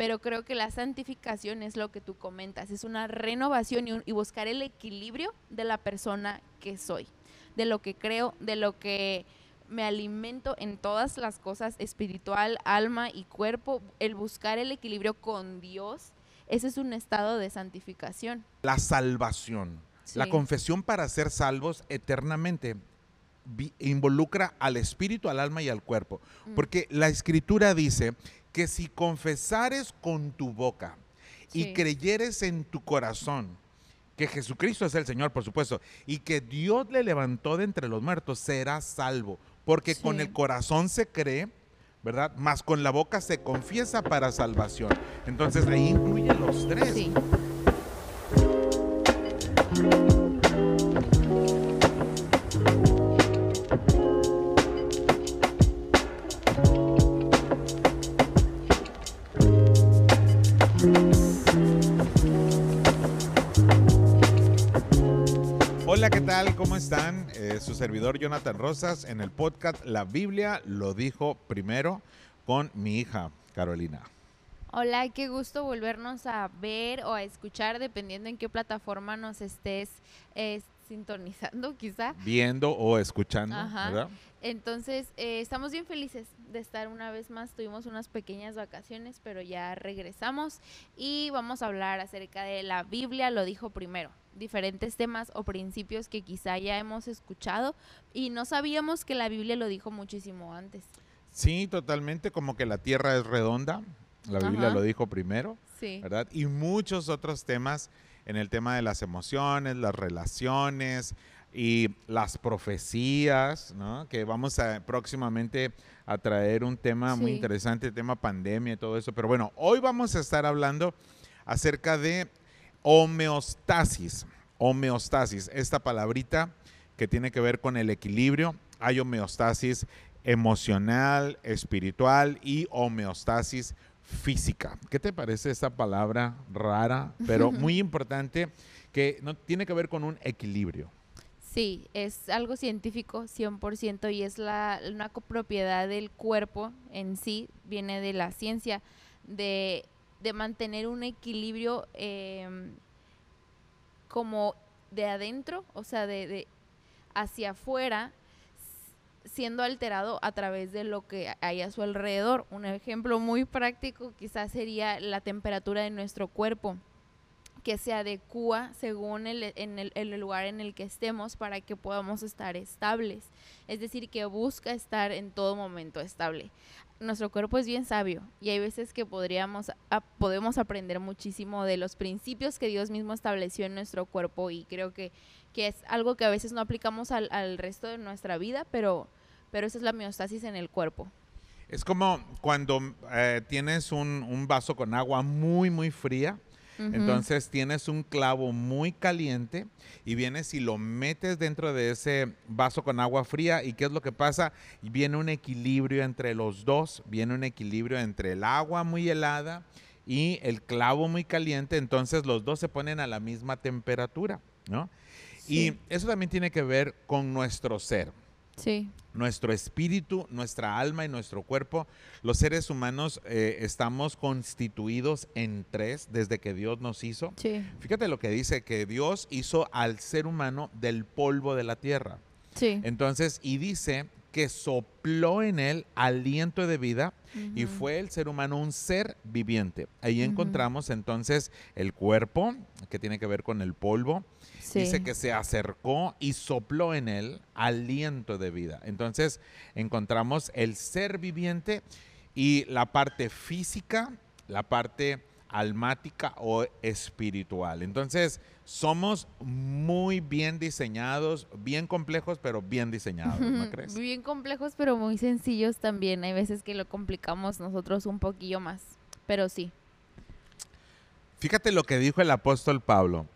pero creo que la santificación es lo que tú comentas, es una renovación y, y buscar el equilibrio de la persona que soy, de lo que creo, de lo que me alimento en todas las cosas, espiritual, alma y cuerpo, el buscar el equilibrio con Dios, ese es un estado de santificación. La salvación, la confesión para ser salvos eternamente involucra al espíritu, al alma y al cuerpo. Mm. Porque la escritura dice que si confesares con tu boca y Sí. creyeres en tu corazón que Jesucristo es el Señor, por supuesto, y que Dios le levantó de entre los muertos, serás salvo. Porque con el corazón se cree, ¿verdad? Más con la boca se confiesa para salvación. Entonces ahí incluye los tres. Sí. ¿Cómo están? Eh, su servidor Jonathan Rosas en el podcast La Biblia lo dijo primero con mi hija Carolina. Hola, qué gusto volvernos a ver o a escuchar, dependiendo en qué plataforma nos estés eh, sintonizando, quizá. Viendo o escuchando, Ajá. ¿verdad? Entonces, eh, estamos bien felices de estar una vez más. Tuvimos unas pequeñas vacaciones, pero ya regresamos y vamos a hablar acerca de la Biblia, lo dijo primero. Diferentes temas o principios que quizá ya hemos escuchado y no sabíamos que la Biblia lo dijo muchísimo antes. Sí, totalmente, como que la tierra es redonda, la Biblia lo dijo primero, Sí. ¿verdad? Y muchos otros temas en el tema de las emociones, las relaciones y las profecías, ¿no? Que vamos a próximamente a traer un tema muy interesante, el tema pandemia y todo eso. Pero bueno, hoy vamos a estar hablando acerca de homeostasis. Homeostasis, esta palabrita que tiene que ver con el equilibrio. Hay homeostasis emocional, espiritual y homeostasis física. ¿Qué te parece esta palabra rara, pero muy importante, que no tiene que ver con un equilibrio? Sí, es algo científico 100% y es la, una copropiedad del cuerpo en sí, viene de la ciencia, de, de mantener un equilibrio em, como de adentro, o sea, de, hacia afuera, siendo alterado a través de lo que hay a su alrededor. Un ejemplo muy práctico quizás sería la temperatura de nuestro cuerpo que se adecua según el, en el, el lugar en el que estemos para que podamos estar estables. Es decir, que busca estar en todo momento estable. Nuestro cuerpo es bien sabio y hay veces que podríamos, podemos aprender muchísimo de los principios que Dios mismo estableció en nuestro cuerpo y creo que, que es algo que a veces no aplicamos al, al resto de nuestra vida, pero, pero esa es la miostasis en el cuerpo. Es como cuando eh, tienes un, un vaso con agua muy, muy fría. Entonces tienes un clavo muy caliente y vienes y lo metes dentro de ese vaso con agua fría y ¿qué es lo que pasa? Viene un equilibrio entre los dos, viene un equilibrio entre el agua muy helada y el clavo muy caliente, entonces los dos se ponen a la misma temperatura, ¿no? Sí. Y eso también tiene que ver con nuestro ser Sí, nuestro espíritu, nuestra alma y nuestro cuerpo. Los seres humanos eh, estamos constituidos en tres desde que Dios nos hizo. sí, Fíjate lo que dice, que Dios hizo al ser humano del polvo de la tierra. sí. Entonces, y dice que sopló en él aliento de vida y fue el ser humano un ser viviente. Ahí encontramos entonces el cuerpo, que tiene que ver con el polvo, Sí. Dice que se acercó y sopló en él aliento de vida. Entonces encontramos el ser viviente y la parte física, la parte almática o espiritual. Entonces somos muy bien diseñados, bien complejos, pero bien diseñados, ¿no crees? Bien complejos, pero muy sencillos también. Hay veces que lo complicamos nosotros un poquillo más, pero sí. Fíjate lo que dijo el apóstol Pablo.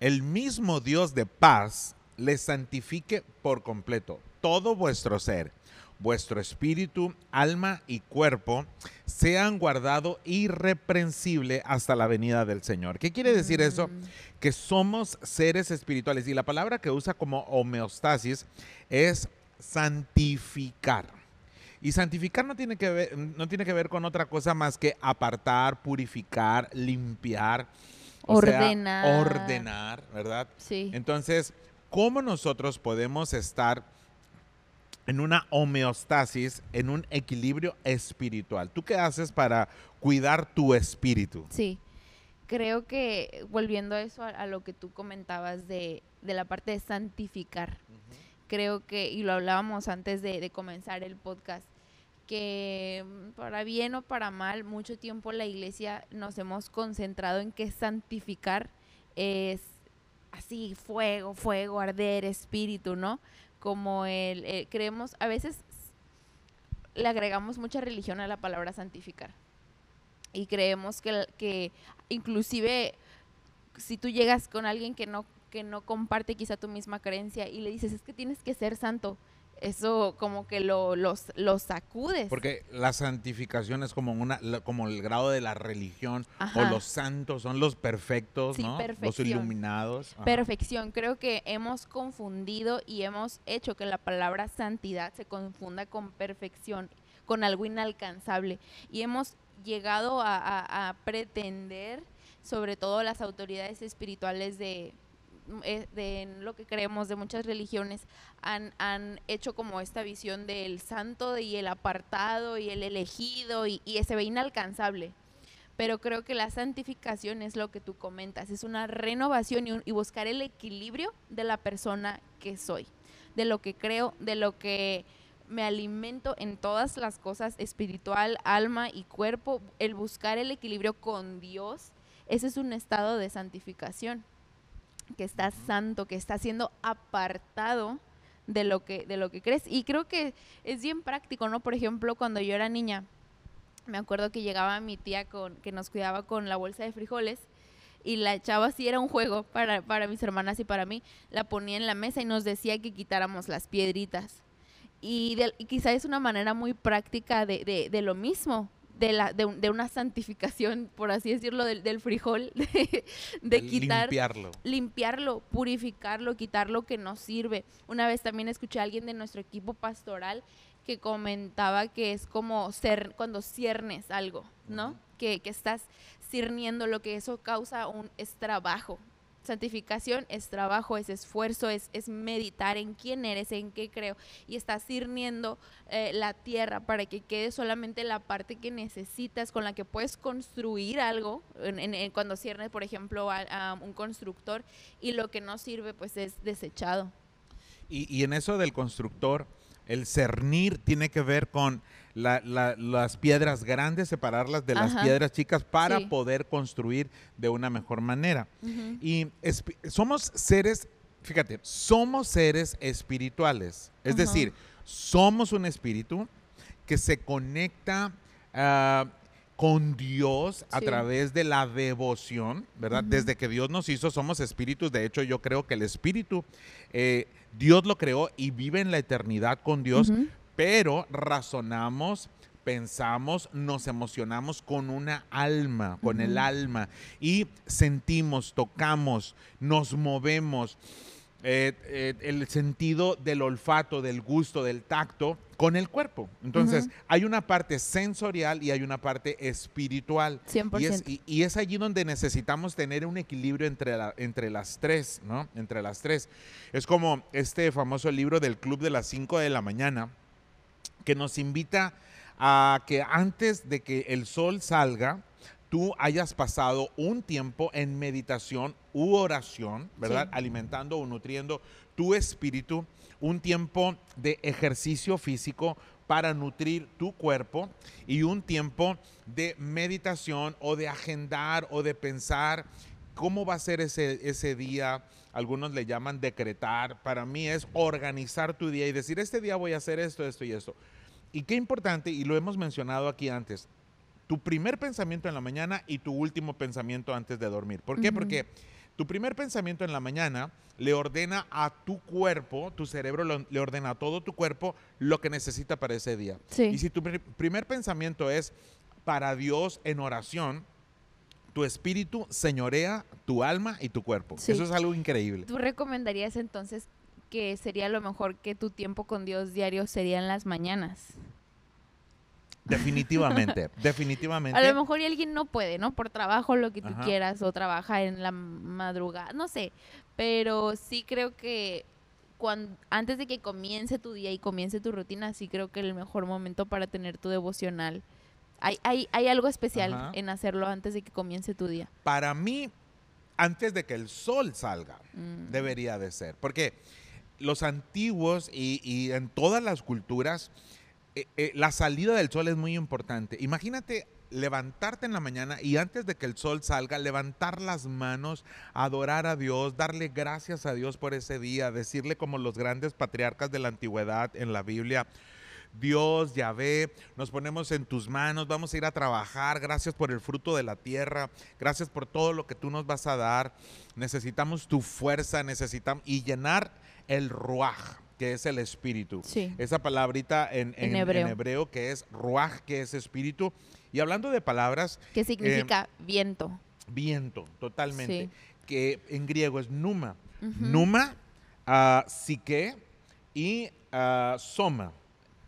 El mismo Dios de paz les santifique por completo todo vuestro ser, vuestro espíritu, alma y cuerpo sean guardado irreprensible hasta la venida del Señor. ¿Qué quiere decir eso? Mm, Que somos seres espirituales y la palabra que usa como homeostasis es santificar. Y santificar no tiene que ver, no tiene que ver con otra cosa más que apartar, purificar, limpiar. sea, Ordenar. ordenar, ¿verdad? Sí. Entonces, ¿cómo nosotros podemos estar en una homeostasis, en un equilibrio espiritual? ¿Tú qué haces para cuidar tu espíritu? Sí, creo que volviendo a eso, a, a lo que tú comentabas de, de la parte de santificar, creo que, y lo hablábamos antes de, de comenzar el podcast, que mm, para bien o para mal, mucho tiempo la iglesia nos hemos concentrado en que santificar es así, fuego, fuego, arder, espíritu, ¿no? Como el, eh, creemos, a veces le agregamos mucha religión a la palabra santificar. Y creemos que, que inclusive si tú llegas con alguien que no que no comparte quizá tu misma creencia y le dices es que tienes que ser santo eso como que lo los lo sacudes Porque la santificación es como una como el grado de la religión o los santos son los perfectos, Sí, ¿no? Los iluminados. Ajá. perfección creo que hemos confundido y hemos hecho que la palabra santidad se confunda con perfección con algo inalcanzable y hemos llegado a, a- a pretender sobre todo las autoridades espirituales de eh, de lo que creemos de muchas religiones han, han hecho como esta visión del santo y el apartado y el elegido y, y se ve inalcanzable. Pero creo que la santificación es lo que tú comentas, es una renovación y buscar el equilibrio de la persona que soy, de lo que creo, de lo que me alimento en todas las cosas, espiritual, alma y cuerpo, el buscar el equilibrio con Dios, ese es un estado de santificación que está santo, que está siendo apartado de lo que de lo que crees y creo que es bien práctico, ¿no? Por ejemplo, cuando yo era niña, me acuerdo que llegaba mi tía con que nos cuidaba con la bolsa de frijoles y la echaba así era un juego para para mis hermanas y para mí, la ponía en la mesa y nos decía que quitáramos las piedritas. Y, del- y quizá es una manera muy práctica de, de- de lo mismo, de, la, de, un- de una santificación, por así decirlo, del, del frijol, de, de quitar, limpiarlo. limpiarlo, purificarlo, quitar lo que no sirve. Una vez también escuché a alguien de nuestro equipo pastoral que comentaba que es como ser, cuando ciernes algo, ¿no? Que, que estás cirniendo lo que eso causa un es trabajo. Santificación es trabajo, es esfuerzo, es, es meditar en quién eres, en qué creo. Y estás cirniendo eh, la tierra para que quede solamente la parte que necesitas, con la que puedes construir algo. En- cuando ciernes, por ejemplo, a, a un constructor y lo que no sirve, pues es desechado. Y, y en eso del constructor, el cernir tiene que ver con la- la- las piedras grandes, separarlas de las piedras chicas para Sí. poder construir de una mejor manera. Y somos seres, fíjate, somos seres espirituales. Es decir, somos un espíritu que se conecta ah, con Dios a Sí. través de la devoción, ¿verdad? Desde que Dios nos hizo, somos espíritus. De hecho, yo creo que el espíritu, eh, Dios lo creó y vive en la eternidad con Dios. Pero razonamos, pensamos, nos emocionamos con una alma, con el alma, y sentimos, tocamos, nos movemos. eh, eh, el sentido del olfato, del gusto, del tacto con el cuerpo. Entonces, hay una parte sensorial y hay una parte espiritual. 100%. Y es, y- y es allí donde necesitamos tener un equilibrio entre, la- entre las tres, ¿no? Entre las tres. Es como este famoso libro del Club de las 5 de la mañana, que nos invita a que antes de que el sol salga, tú hayas pasado un tiempo en meditación u oración, ¿verdad? Sí. Alimentando o nutriendo tu espíritu, un tiempo de ejercicio físico para nutrir tu cuerpo y un tiempo de meditación o de agendar o de pensar cómo va a ser ese, ese día. Algunos le llaman decretar. Para mí es organizar tu día y decir, este día voy a hacer esto, esto y esto. Y qué importante, y lo hemos mencionado aquí antes, tu primer pensamiento en la mañana y tu último pensamiento antes de dormir. ¿Por qué? Porque tu primer pensamiento en la mañana le ordena a tu cuerpo, tu cerebro lo- le ordena a todo tu cuerpo lo que necesita para ese día. Sí. Y si tu pri- primer pensamiento es para Dios en oración, tu espíritu señorea tu alma y tu cuerpo. Sí. Eso es algo increíble. ¿Tú recomendarías entonces que sería lo mejor que tu tiempo con Dios diario sería en las mañanas? Definitivamente, definitivamente. A lo mejor y alguien no puede, ¿no? Por trabajo, lo que tú Ajá. quieras, o trabaja en la madrugada, no sé. Pero sí creo que antes de que comience tu día y comience tu rutina, sí creo que el mejor momento para tener tu devocional. Hay, hay, hay algo especial Ajá. en hacerlo antes de que comience tu día. Para mí, antes de que el sol salga, Mm. debería de ser. Porque los antiguos y, y en todas las culturas, eh, eh, la salida del sol es muy importante. Imagínate levantarte en la mañana y antes de que el sol salga, levantar las manos, adorar a Dios, darle gracias a Dios por ese día, decirle como los grandes patriarcas de la antigüedad en la Biblia, Dios, Yahvé, nos ponemos en tus manos, vamos a ir a trabajar, gracias por el fruto de la tierra, gracias por todo lo que tú nos vas a dar, necesitamos tu fuerza, necesitamos, y llenar el ruaj, que es el espíritu. Sí. Esa palabrita en, En en- hebreo. en hebreo que es ruaj, que es espíritu. Y hablando de palabras, ¿Qué significa eh, viento? viento, totalmente, Sí. que en griego es numa. Numa, ah, psique y ah, soma.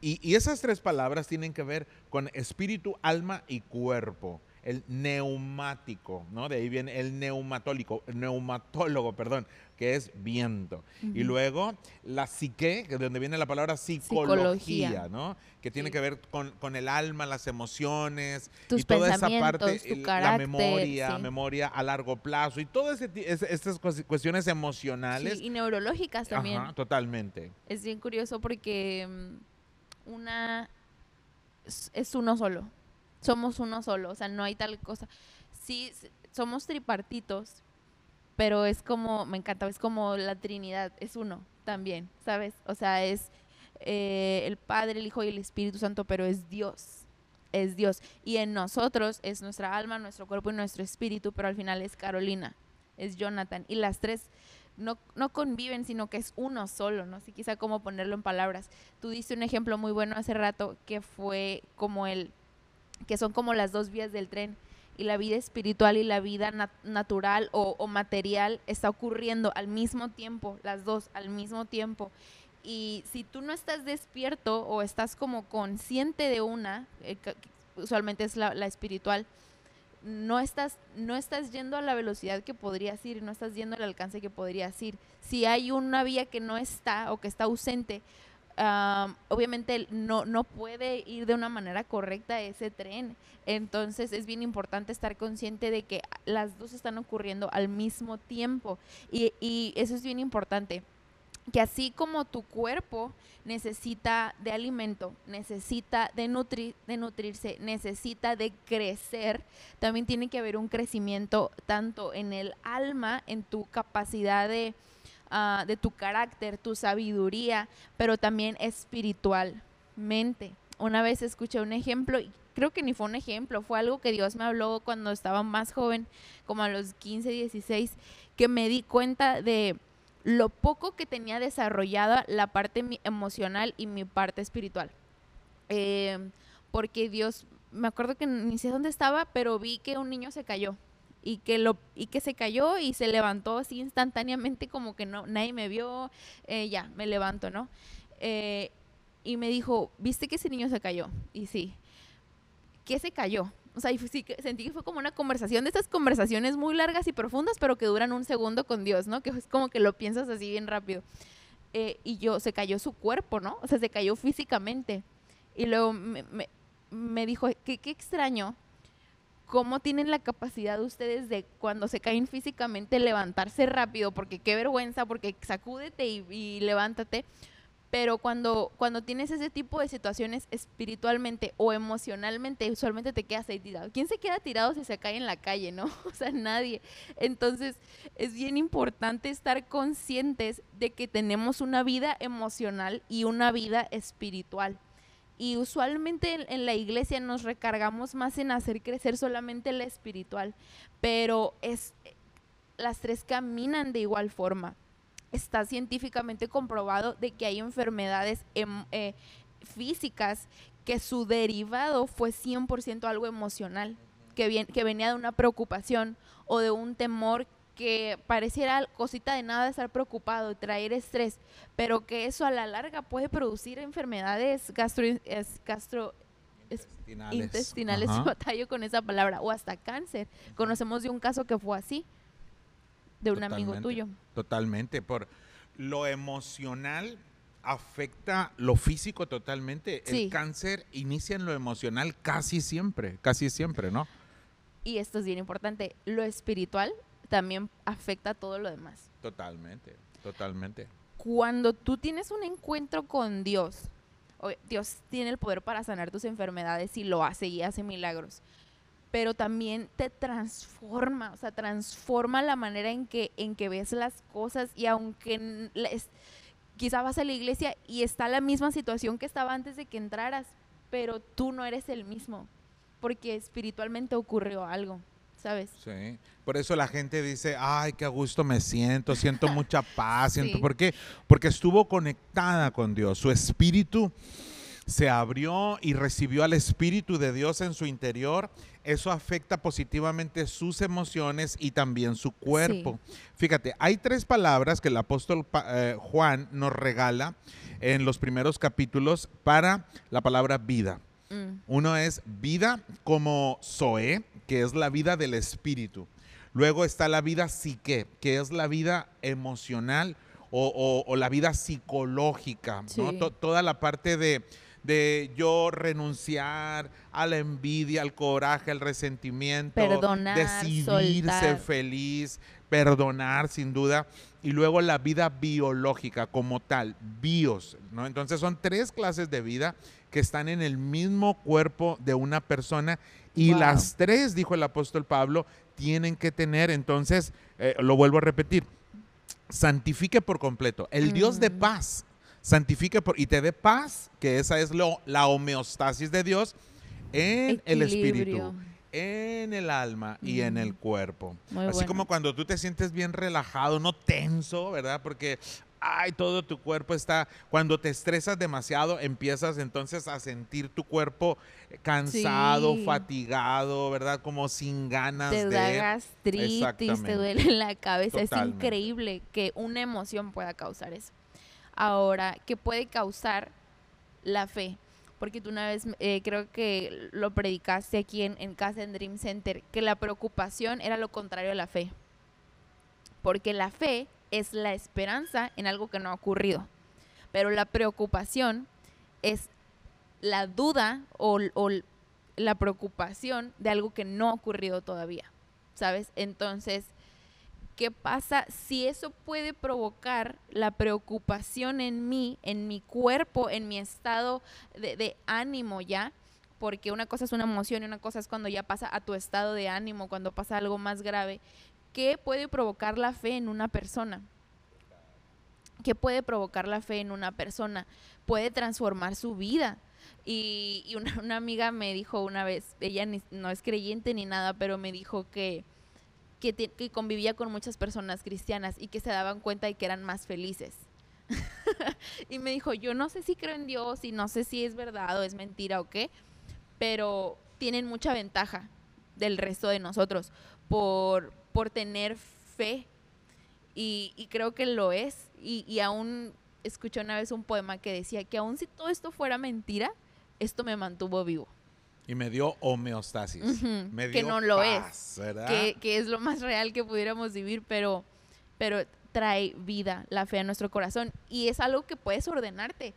Y, y esas tres palabras tienen que ver con espíritu, alma y cuerpo. El neumático, ¿no? De ahí viene el neumatólico, neumatólogo, perdón, que es viento. Y Ujú. luego la psique, que de donde viene la palabra psicología, Psicología. ¿no? Que tiene Sí. que ver con, con el alma, las emociones Tus y toda esa parte, tu el- la carácter, memoria, sí. memoria a largo plazo y todas estas cues- cuestiones emocionales. Sí, y neurológicas también. Ajá, totalmente. Es bien curioso porque mm, una es, uno solo. Somos uno solo, o sea, no hay tal cosa. Sí, somos tripartitos, pero es como, me encanta, es como la Trinidad, es uno también, ¿sabes? O sea, es eh, el Padre, el Hijo y el Espíritu Santo, pero es Dios. Es Dios. Y en nosotros es nuestra alma, nuestro cuerpo y nuestro espíritu, pero al final es Carolina, es Jonathan. Y las tres no, no conviven, sino que es uno solo, no sé quizá cómo ponerlo en palabras. Tú diste un ejemplo muy bueno hace rato que fue como el, que son como las dos vías del tren y la vida espiritual y la vida nat- natural o, material está ocurriendo al mismo tiempo, las dos al mismo tiempo. Y si tú no estás despierto o estás como consciente de una, eh, usualmente es la espiritual, no estás, no estás yendo a la velocidad que podrías ir, no estás yendo al alcance que podrías ir. Si hay una vía que no está o que está ausente, am, obviamente no, no puede ir de una manera correcta ese tren. Entonces es bien importante estar consciente de que las dos están ocurriendo al mismo tiempo. Y, y eso es bien importante. Que así como tu cuerpo necesita de alimento, necesita de, nutri- de nutrirse, necesita de crecer, también tiene que haber un crecimiento tanto en el alma, en tu capacidad de, ah, de tu carácter, tu sabiduría, pero también espiritualmente. Una vez escuché un ejemplo, creo que ni fue un ejemplo, fue algo que Dios me habló cuando estaba más joven, como a los 15, 16, que me di cuenta de lo poco que tenía desarrollada la parte emocional y mi parte espiritual. Eh, porque Dios, me acuerdo que ni sé dónde estaba, pero vi que un niño se cayó y que lo y que se cayó y se levantó así instantáneamente como que no nadie me vio eh, ya me levanto no Eh, y me dijo viste que ese niño se cayó y sí ¿qué se cayó? O sea, y sí sentí que fue como una conversación de estas conversaciones muy largas y profundas, pero que duran un segundo con Dios, ¿no? Que es como que lo piensas así bien rápido. Eh, y yo, se cayó su cuerpo, ¿no? O sea, se cayó físicamente. Y luego me, me- me dijo, qué, qué extraño, cómo tienen la capacidad ustedes de cuando se caen físicamente levantarse rápido, porque qué vergüenza, porque sacúdete y, y levántate. Pero cuando, cuando tienes ese tipo de situaciones espiritualmente o emocionalmente, usualmente te quedas ahí tirado. ¿Quién se queda tirado si se cae en la calle, no? O sea, nadie. Entonces, es bien importante estar conscientes de que tenemos una vida emocional y una vida espiritual. Y usualmente en, la iglesia nos recargamos más en hacer crecer solamente la espiritual, pero es las tres caminan de igual forma está científicamente comprobado de que hay enfermedades em- eh, físicas que su derivado fue 100% algo emocional, que, vien- que venía de una preocupación o de un temor que pareciera cosita de nada estar preocupado traer estrés, pero que eso a la larga puede producir enfermedades gastro, es- gastro es- Intestinales. intestinales, batallo con esa palabra, o hasta cáncer. Conocemos de un caso que fue así, de un amigo Totalmente. tuyo. Totalmente, por lo emocional afecta lo físico totalmente. Sí. El cáncer inicia en lo emocional casi siempre, casi siempre, ¿no? Y esto es bien importante, lo espiritual también afecta a todo lo demás. Totalmente, totalmente. Cuando tú tienes un encuentro con Dios, Dios tiene el poder para sanar tus enfermedades y lo hace y hace milagros, pero también te transforma, o sea, transforma la manera en que, en que ves las cosas y aunque n- la- es- quizá vas a la iglesia y está la misma situación que estaba antes de que entraras, pero tú no eres el mismo, porque espiritualmente ocurrió algo, ¿sabes? Sí. Por eso la gente dice, ay, qué a gusto me siento, siento mucha paz, siento. Sí. ¿Por qué? Porque estuvo conectada con Dios. Su espíritu se abrió y recibió al Espíritu de Dios en su interior. Eso afecta positivamente sus emociones y también su cuerpo. Fíjate, hay tres palabras que el apóstol eh, Juan nos regala en los primeros capítulos para la palabra vida. Mm, Uno es vida como Zoe, que es la vida del espíritu. Luego está la vida psique, que es la vida emocional o, o- o la vida psicológica, toda la parte de, de yo renunciar a la envidia, al coraje, al resentimiento, Perdonar, decidir ser soltar. feliz, perdonar sin duda, y luego la vida biológica como tal, bios, ¿no? Entonces son tres clases de vida que están en el mismo cuerpo de una persona y Wow. las tres, dijo el apóstol Pablo, tienen que tener, entonces, eh, lo vuelvo a repetir, santifique por completo. El Dios de Mm. paz, santifique por, y te dé paz, que esa es lo, la homeostasis de Dios en el espíritu, en el alma y en el Mm. cuerpo. Muy Así bueno. como cuando tú te sientes bien relajado, no tenso, ¿verdad? Porque, ay, todo tu cuerpo está, cuando te estresas demasiado, empiezas entonces a sentir tu cuerpo cansado, Sí. fatigado, ¿verdad? Como sin ganas te de... da gastritis, te duele la cabeza. Totalmente. Es increíble que una emoción pueda causar eso. Ahora, ¿qué puede causar la fe? Porque tú una vez eh, creo que lo predicaste aquí en, Casa en Dream Center, que la preocupación era lo contrario a la fe. Porque la fe es la esperanza en algo que no ha ocurrido. Pero la preocupación es la duda o la preocupación de algo que no ha ocurrido todavía, ¿sabes? Entonces, ¿qué pasa si eso puede provocar la preocupación en mí, en mi cuerpo, en mi estado de, ánimo ya? Porque una cosa es una emoción y una cosa es cuando ya pasa a tu estado de ánimo, cuando pasa algo más grave. ¿Qué puede provocar la fe en una persona? ¿Qué puede provocar la fe en una persona? Puede transformar su vida. Y, una, amiga me dijo una vez, ella no es creyente ni nada, pero me dijo que, que, convivía con muchas personas cristianas y que se daban cuenta de que eran más felices. y me dijo, yo no sé si creo en Dios y no sé si es verdad o es mentira o qué, pero tienen mucha ventaja del resto de nosotros por, por tener fe. Y, creo que lo es. Y, y aún escuché una vez un poema que decía que aún si todo esto fuera mentira, esto me mantuvo vivo. Y me dio homeostasis. Ujú, me que dio no lo es, paz, ¿verdad? que, que es lo más real que pudiéramos vivir, pero, pero trae vida la fe a nuestro corazón. Y es algo que puedes ordenarte.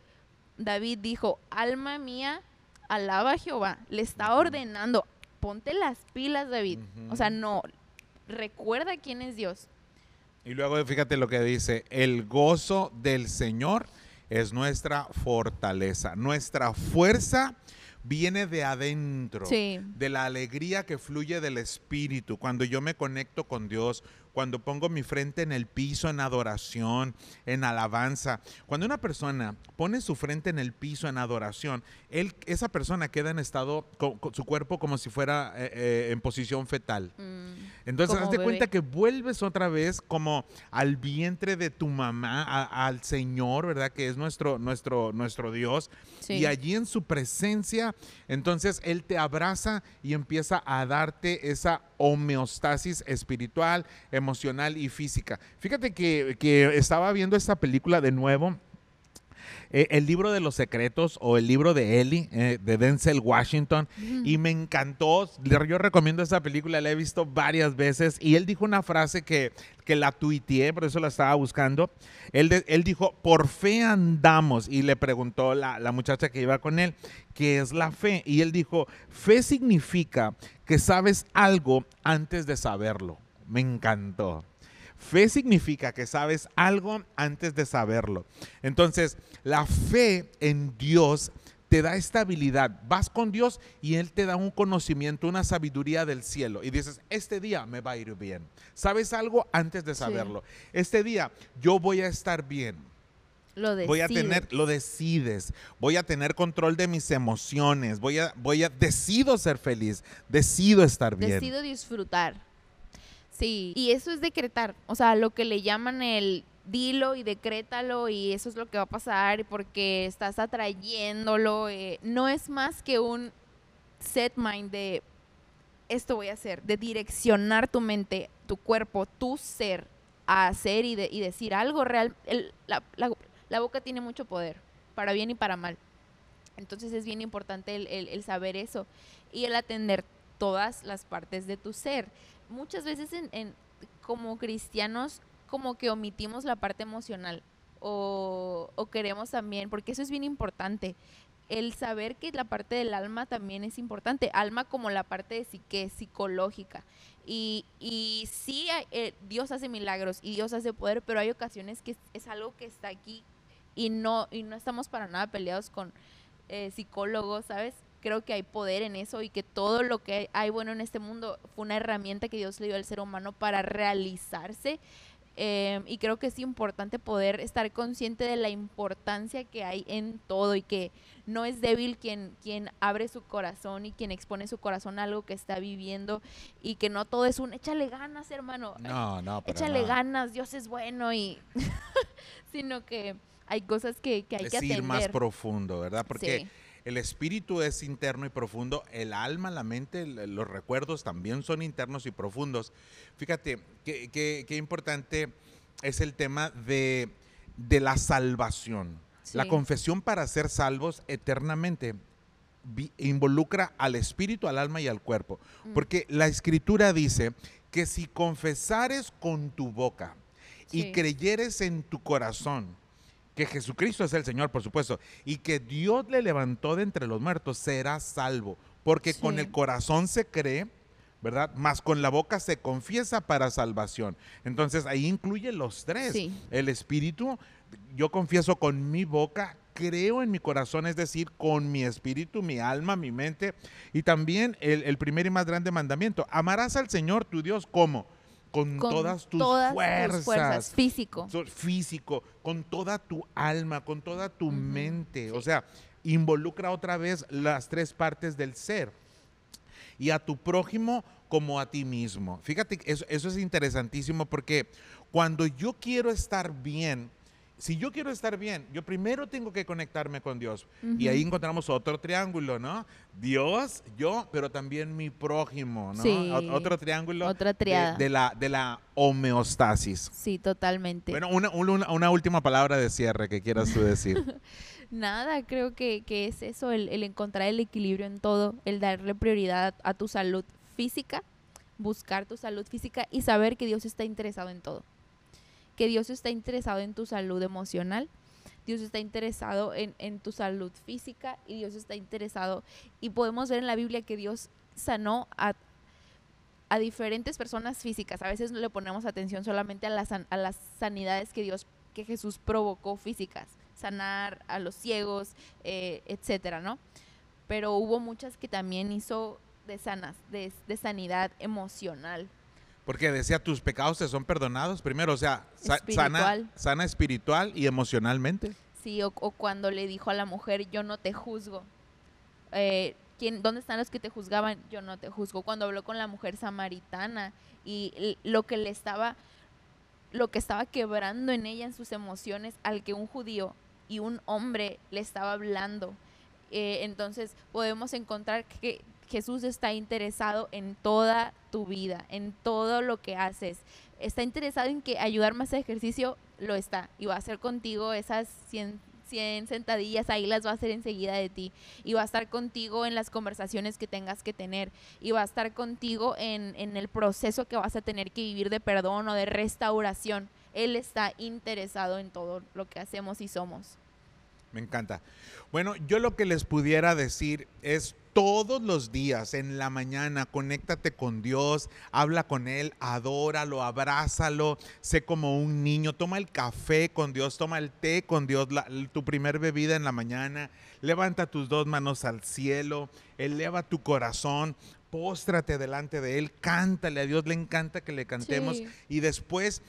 David dijo, alma mía, alaba a Jehová. Le está ordenando, ponte las pilas, David. O sea, no, recuerda quién es Dios. Y luego fíjate lo que dice, el gozo del Señor es nuestra fortaleza, nuestra fuerza viene de adentro, Sí. de la alegría que fluye del Espíritu. Cuando yo me conecto con Dios, cuando pongo mi frente en el piso en adoración, en alabanza. Cuando una persona pone su frente en el piso en adoración, él, esa persona queda en estado, con, con su cuerpo como si fuera eh, eh, en posición fetal. Mm, Entonces, Como haz de bebé. cuenta que vuelves otra vez como al vientre de tu mamá, a- al Señor, ¿verdad? Que es nuestro, nuestro, nuestro Dios. sí. Y allí en su presencia, entonces Él te abraza y empieza a darte esa homeostasis espiritual, emocional y física. Fíjate que, que estaba viendo esta película de nuevo. eh, el libro de los secretos o el libro de Ellie, eh, de Denzel Washington, y me encantó. Yo recomiendo esa película, la he visto varias veces, y él dijo una frase que, que la tuiteé, por eso la estaba buscando. Él, él dijo, por fe andamos, y le preguntó la, la muchacha que iba con él, ¿qué es la fe? Y él dijo, fe significa que sabes algo antes de saberlo. Me encantó. Fe significa que sabes algo antes de saberlo. Entonces, la fe en Dios te da estabilidad. Vas con Dios y Él te da un conocimiento, una sabiduría del cielo. Y dices, este día me va a ir bien. ¿Sabes algo antes de saberlo? Este día yo voy a estar bien. Lo voy a tener, lo decides, voy a tener control de mis emociones, voy a, voy a, decido ser feliz, decido estar bien. Decido disfrutar. Sí, y eso es decretar, o sea, lo que le llaman el dilo y decrétalo y eso es lo que va a pasar porque estás atrayéndolo. Eh, no es más que un set mind de esto voy a hacer, de direccionar tu mente, tu cuerpo, tu ser a hacer y, de, y decir algo real. la, boca tiene mucho poder, para bien y para mal. Entonces es bien importante el, el saber eso y el atender todas las partes de tu ser muchas veces en, como cristianos como que omitimos la parte emocional o, queremos también, porque eso es bien importante, el saber que la parte del alma también es importante, alma como la parte de psique, psicológica. Y, y sí, eh, Dios hace milagros y Dios hace poder, pero hay ocasiones que es, algo que está aquí y no, y no estamos para nada peleados con eh, psicólogos, ¿sabes? Creo que hay poder en eso y que todo lo que hay bueno en este mundo fue una herramienta que Dios le dio al ser humano para realizarse. Em, y creo que es importante poder estar consciente de la importancia que hay en todo y que no es débil quien, quien abre su corazón y quien expone su corazón a algo que está viviendo y que no todo es un échale ganas, hermano. No, no, échale ganas, Dios es bueno y sino que hay cosas que, que hay que atender. ir más profundo, ¿verdad? Porque el espíritu es interno y profundo, el alma, la mente, los recuerdos también son internos y profundos. Fíjate, qué, importante es el tema de, la salvación. La confesión para ser salvos eternamente involucra al espíritu, al alma y al cuerpo. Mm. Porque la escritura dice que si confesares con tu boca y creyeres en tu corazón que Jesucristo es el Señor, por supuesto, y que Dios le levantó de entre los muertos, será salvo. Porque con el corazón se cree, ¿verdad? Más con la boca se confiesa para salvación. Entonces ahí incluye los tres. El espíritu, yo confieso con mi boca, creo en mi corazón, es decir, con mi espíritu, mi alma, mi mente. Y también el, el primer y más grande mandamiento, amarás al Señor tu Dios como con, todas, tus, fuerzas, físico. Físico, con toda tu alma, con toda tu mente. O sea, involucra otra vez las tres partes del ser. Y a tu prójimo como a ti mismo. Fíjate, eso, eso es interesantísimo porque cuando yo quiero estar bien, si yo quiero estar bien, yo primero tengo que conectarme con Dios. Y ahí encontramos otro triángulo, ¿no? Dios, yo, pero también mi prójimo, ¿no? Sí, otro triángulo. Otra triada. De, la, de la homeostasis. Sí, totalmente. Bueno, una, una, última palabra de cierre que quieras tú decir. Nada, creo que, es eso, el, el encontrar el equilibrio en todo, el darle prioridad a tu salud física, buscar tu salud física y saber que Dios está interesado en todo que Dios está interesado en tu salud emocional, Dios está interesado en, tu salud física y Dios está interesado, y podemos ver en la Biblia que Dios sanó a, diferentes personas físicas. A veces no le ponemos atención solamente a las, a las sanidades que Dios, que Jesús provocó físicas, sanar a los ciegos, eh, etcétera, ¿no? Pero hubo muchas que también hizo de sanas, de, de sanidad emocional. Porque decía, tus pecados te son perdonados primero, o sea, sana, sana espiritual y emocionalmente. Sí, o, cuando le dijo a la mujer, yo no te juzgo. Eh, ¿quién, ¿Dónde están los que te juzgaban? Yo no te juzgo. Cuando habló con la mujer samaritana y lo que le estaba, lo que estaba quebrando en ella, en sus emociones, al que un judío y un hombre le estaba hablando. Eh, entonces podemos encontrar que Jesús está interesado en toda tu vida, en todo lo que haces. Está interesado en que ayudar más a ejercicio, lo está. Y va a hacer contigo esas 100, 100 sentadillas, ahí las va a hacer enseguida de ti. Y va a estar contigo en las conversaciones que tengas que tener. Y va a estar contigo en, en el proceso que vas a tener que vivir de perdón o de restauración. Él está interesado en todo lo que hacemos y somos. Me encanta. Bueno, yo lo que les pudiera decir es todos los días en la mañana, conéctate con Dios, habla con Él, adóralo, abrázalo, sé como un niño, toma el café con Dios, toma el té con Dios, tu primer bebida en la mañana, levanta tus dos manos al cielo, eleva tu corazón, póstrate delante de Él, cántale a Dios, le encanta que le cantemos y después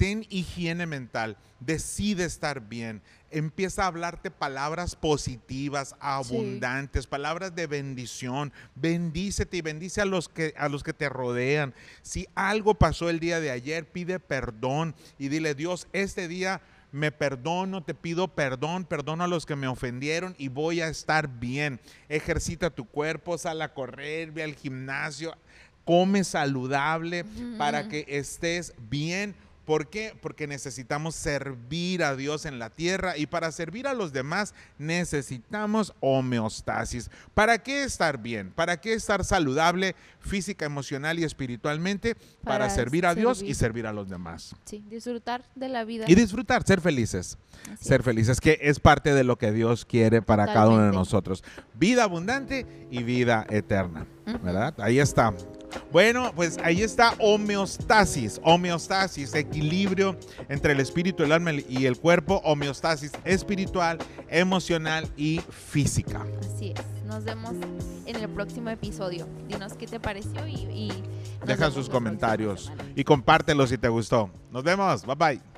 ten higiene mental, decide estar bien, empieza a hablarte palabras positivas, abundantes, palabras de bendición. Bendícete y bendice a los que a los que te rodean. Si algo pasó el día de ayer, pide perdón y dile, "Dios, este día me perdono, te pido perdón, perdono a los que me ofendieron y voy a estar bien. Ejercita tu cuerpo, sal a correr, ve al gimnasio, come saludable para que estés bien ¿Por qué? Porque necesitamos servir a Dios en la tierra y para servir a los demás necesitamos homeostasis. ¿Para qué estar bien? ¿Para qué estar saludable física, emocional y espiritualmente? Para, servir a Dios y servir a los demás. Sí, disfrutar de la vida. Y disfrutar, ser felices. ser felices, que es parte de lo que Dios quiere para cada uno de nosotros. Vida abundante y vida eterna. ¿Verdad? Ahí está. Bueno, pues ahí está homeostasis, homeostasis, equilibrio entre el espíritu, el alma y el cuerpo, homeostasis espiritual, emocional y física. Así es. Nos vemos en el próximo episodio. Dinos qué te pareció y, deja sus comentarios y compártelo si te gustó. Nos vemos. Bye bye.